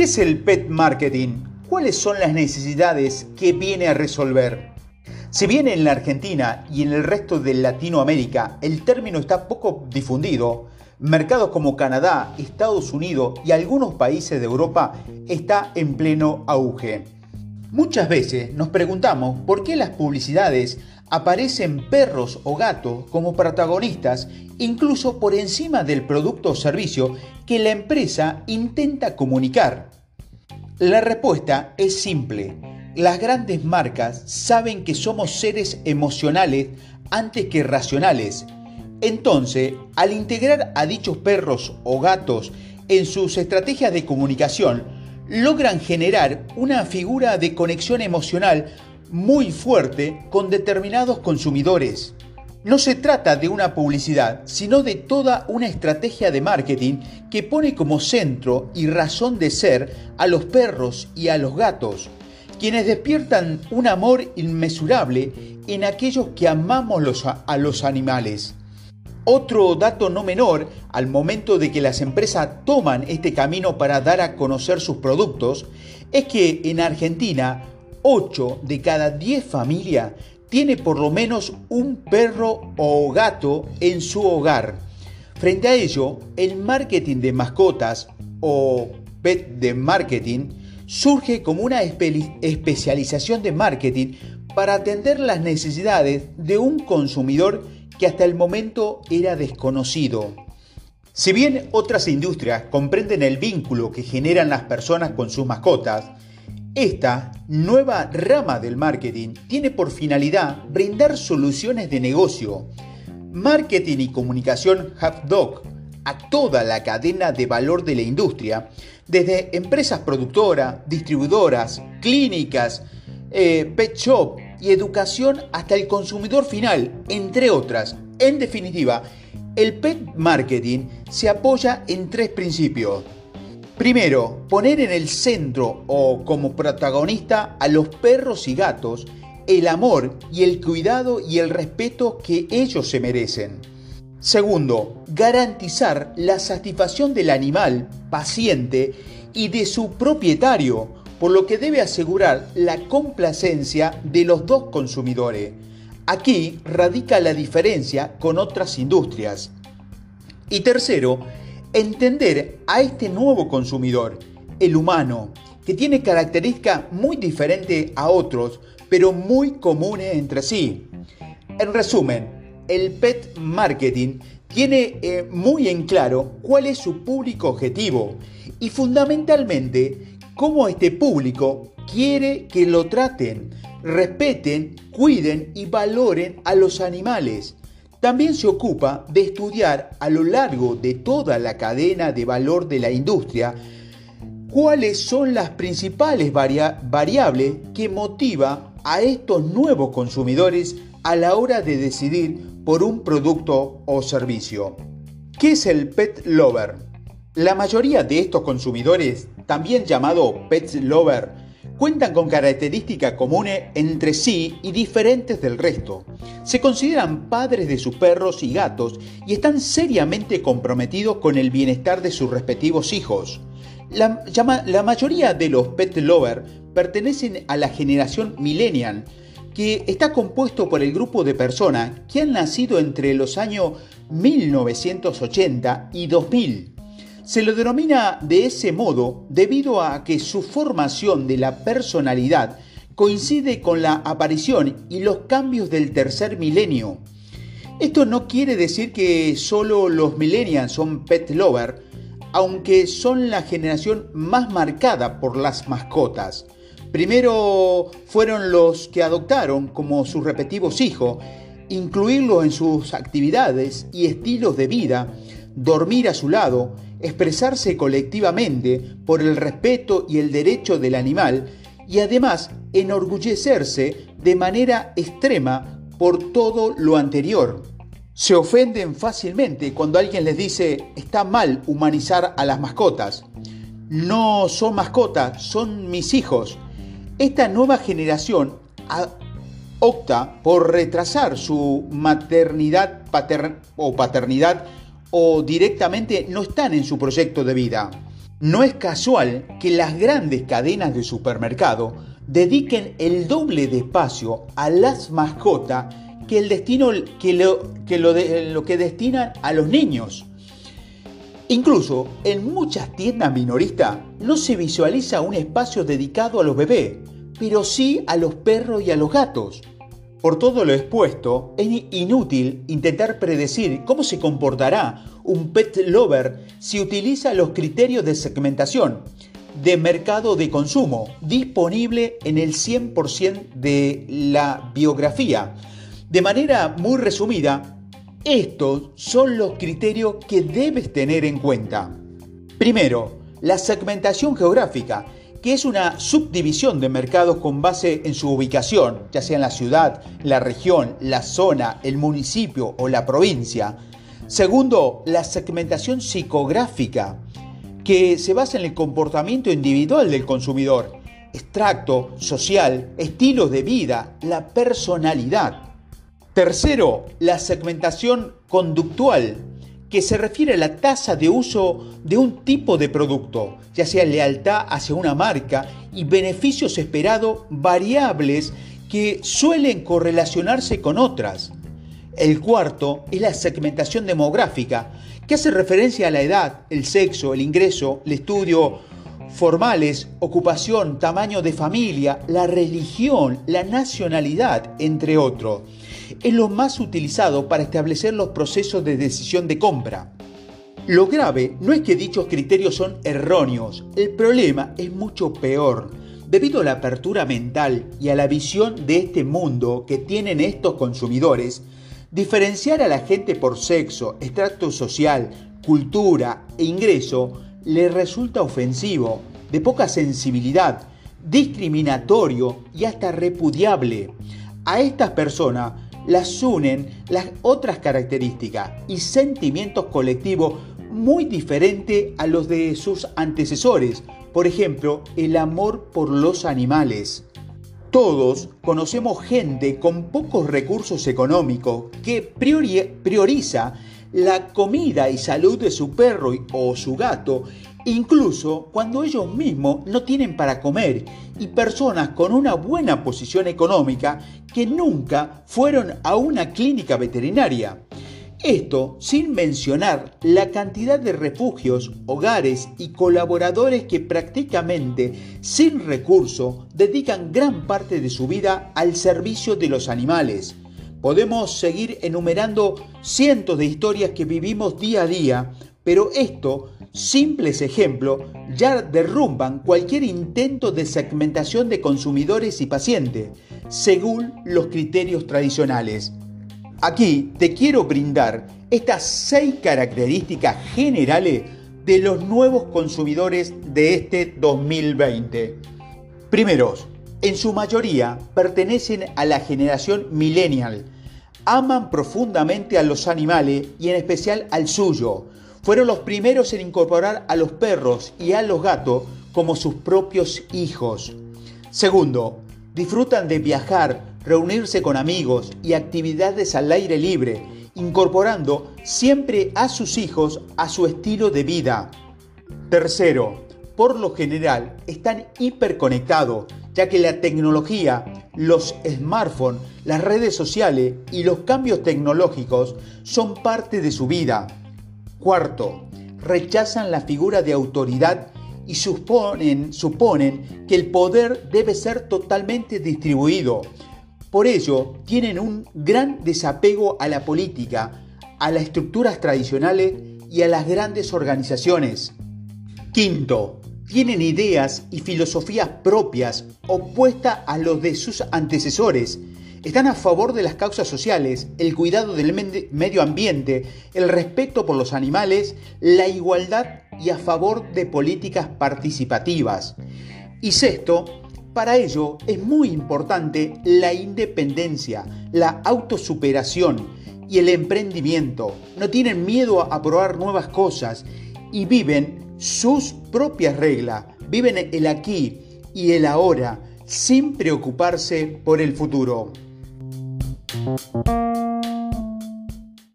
¿Qué es el pet marketing? ¿Cuáles son las necesidades que viene a resolver? Si bien en la Argentina y en el resto de Latinoamérica el término está poco difundido, mercados como Canadá, Estados Unidos y algunos países de Europa está en pleno auge. Muchas veces nos preguntamos por qué las publicidades aparecen perros o gatos como protagonistas incluso por encima del producto o servicio que la empresa intenta comunicar. La respuesta es simple. Las grandes marcas saben que somos seres emocionales antes que racionales. Entonces, al integrar a dichos perros o gatos en sus estrategias de comunicación, logran generar una figura de conexión emocional muy fuerte con determinados consumidores. No se trata de una publicidad, sino de toda una estrategia de marketing que pone como centro y razón de ser a los perros y a los gatos, quienes despiertan un amor inmesurable en aquellos que amamos a los animales. Otro dato no menor al momento de que las empresas toman este camino para dar a conocer sus productos es que en Argentina 8 de cada 10 familias tiene por lo menos un perro o gato en su hogar. Frente a ello, el marketing de mascotas o pet de marketing surge como una especialización de marketing para atender las necesidades de un consumidor que hasta el momento era desconocido. Si bien otras industrias comprenden el vínculo que generan las personas con sus mascotas, esta nueva rama del marketing tiene por finalidad brindar soluciones de negocio, marketing y comunicación half-dog a toda la cadena de valor de la industria, desde empresas productoras, distribuidoras, clínicas, eh, pet shop y educación hasta el consumidor final, entre otras. En definitiva, el pet marketing se apoya en tres principios. Primero, poner en el centro o como protagonista a los perros y gatos, el amor y el cuidado y el respeto que ellos se merecen. Segundo, garantizar la satisfacción del animal, paciente y de su propietario, por lo que debe asegurar la complacencia de los dos consumidores. Aquí radica la diferencia con otras industrias. Y tercero, entender a este nuevo consumidor, el humano, que tiene características muy diferentes a otros, pero muy comunes entre sí. En resumen, el pet marketing tiene eh, muy en claro cuál es su público objetivo y fundamentalmente cómo este público quiere que lo traten, respeten, cuiden y valoren a los animales también se ocupa de estudiar a lo largo de toda la cadena de valor de la industria cuáles son las principales variables que motiva a estos nuevos consumidores a la hora de decidir por un producto o servicio. ¿Qué es el pet lover? La mayoría de estos consumidores, también llamado pet lover, cuentan con características comunes entre sí y diferentes del resto. Se consideran padres de sus perros y gatos y están seriamente comprometidos con el bienestar de sus respectivos hijos. La, la mayoría de los pet lovers pertenecen a la generación millennial, que está compuesto por el grupo de personas que han nacido entre los años 1980 y 2000 se lo denomina de ese modo debido a que su formación de la personalidad coincide con la aparición y los cambios del tercer milenio. Esto no quiere decir que solo los millennials son pet lover, aunque son la generación más marcada por las mascotas. Primero fueron los que adoptaron como sus respectivos hijos, incluirlos en sus actividades y estilos de vida, dormir a su lado, expresarse colectivamente por el respeto y el derecho del animal y además enorgullecerse de manera extrema por todo lo anterior. Se ofenden fácilmente cuando alguien les dice está mal humanizar a las mascotas. No son mascotas, son mis hijos. Esta nueva generación opta por retrasar su maternidad o paternidad o directamente no están en su proyecto de vida. No es casual que las grandes cadenas de supermercado dediquen el doble de espacio a las mascotas que el destino que lo que, lo que destinan a los niños. Incluso en muchas tiendas minoristas no se visualiza un espacio dedicado a los bebés, pero sí a los perros y a los gatos. Por todo lo expuesto, es inútil intentar predecir cómo se comportará un pet lover si utiliza los criterios de segmentación de mercado de consumo disponible en el 100% de la biografía. De manera muy resumida, estos son los criterios que debes tener en cuenta. Primero, la segmentación geográfica, que es una subdivisión de mercados con base en su ubicación, ya sea en la ciudad, la región, la zona, el municipio o la provincia. Segundo, la segmentación psicográfica, que se basa en el comportamiento individual del consumidor, extracto, social, estilos de vida, la personalidad. Tercero, la segmentación conductual, que se refiere a la tasa de uso de un tipo de producto, ya sea lealtad hacia una marca y beneficios esperados variables que suelen correlacionarse con otras. El cuarto es la segmentación demográfica, que hace referencia a la edad, el sexo, el ingreso, el estudio formales, ocupación, tamaño de familia, la religión, la nacionalidad, entre otros es lo más utilizado para establecer los procesos de decisión de compra. Lo grave no es que dichos criterios son erróneos, el problema es mucho peor. Debido a la apertura mental y a la visión de este mundo que tienen estos consumidores, diferenciar a la gente por sexo, estrato social, cultura e ingreso les resulta ofensivo, de poca sensibilidad, discriminatorio y hasta repudiable. A estas personas las unen las otras características y sentimientos colectivos muy diferentes a los de sus antecesores, por ejemplo, el amor por los animales. Todos conocemos gente con pocos recursos económicos que prioriza la comida y salud de su perro o su gato incluso cuando ellos mismos no tienen para comer, y personas con una buena posición económica que nunca fueron a una clínica veterinaria. Esto sin mencionar la cantidad de refugios, hogares y colaboradores que prácticamente sin recurso dedican gran parte de su vida al servicio de los animales. Podemos seguir enumerando cientos de historias que vivimos día a día, pero esto simples ejemplos ya derrumban cualquier intento de segmentación de consumidores y pacientes, según los criterios tradicionales. Aquí te quiero brindar estas seis características generales de los nuevos consumidores de este 2020. Primeros, en su mayoría pertenecen a la generación millennial. Aman profundamente a los animales y en especial al suyo fueron los primeros en incorporar a los perros y a los gatos como sus propios hijos. Segundo, disfrutan de viajar, reunirse con amigos y actividades al aire libre, incorporando siempre a sus hijos a su estilo de vida. Tercero, por lo general están hiperconectados, ya que la tecnología, los smartphones, las redes sociales y los cambios tecnológicos son parte de su vida. Cuarto, rechazan la figura de autoridad y suponen, que el poder debe ser totalmente distribuido. Por ello, tienen un gran desapego a la política, a las estructuras tradicionales y a las grandes organizaciones. Quinto, tienen ideas y filosofías propias opuestas a los de sus antecesores están a favor de las causas sociales, el cuidado del medio ambiente, el respeto por los animales, la igualdad y a favor de políticas participativas. Y sexto, para ello es muy importante la independencia, la autosuperación y el emprendimiento. No tienen miedo a probar nuevas cosas y viven sus propias reglas, viven el aquí y el ahora sin preocuparse por el futuro.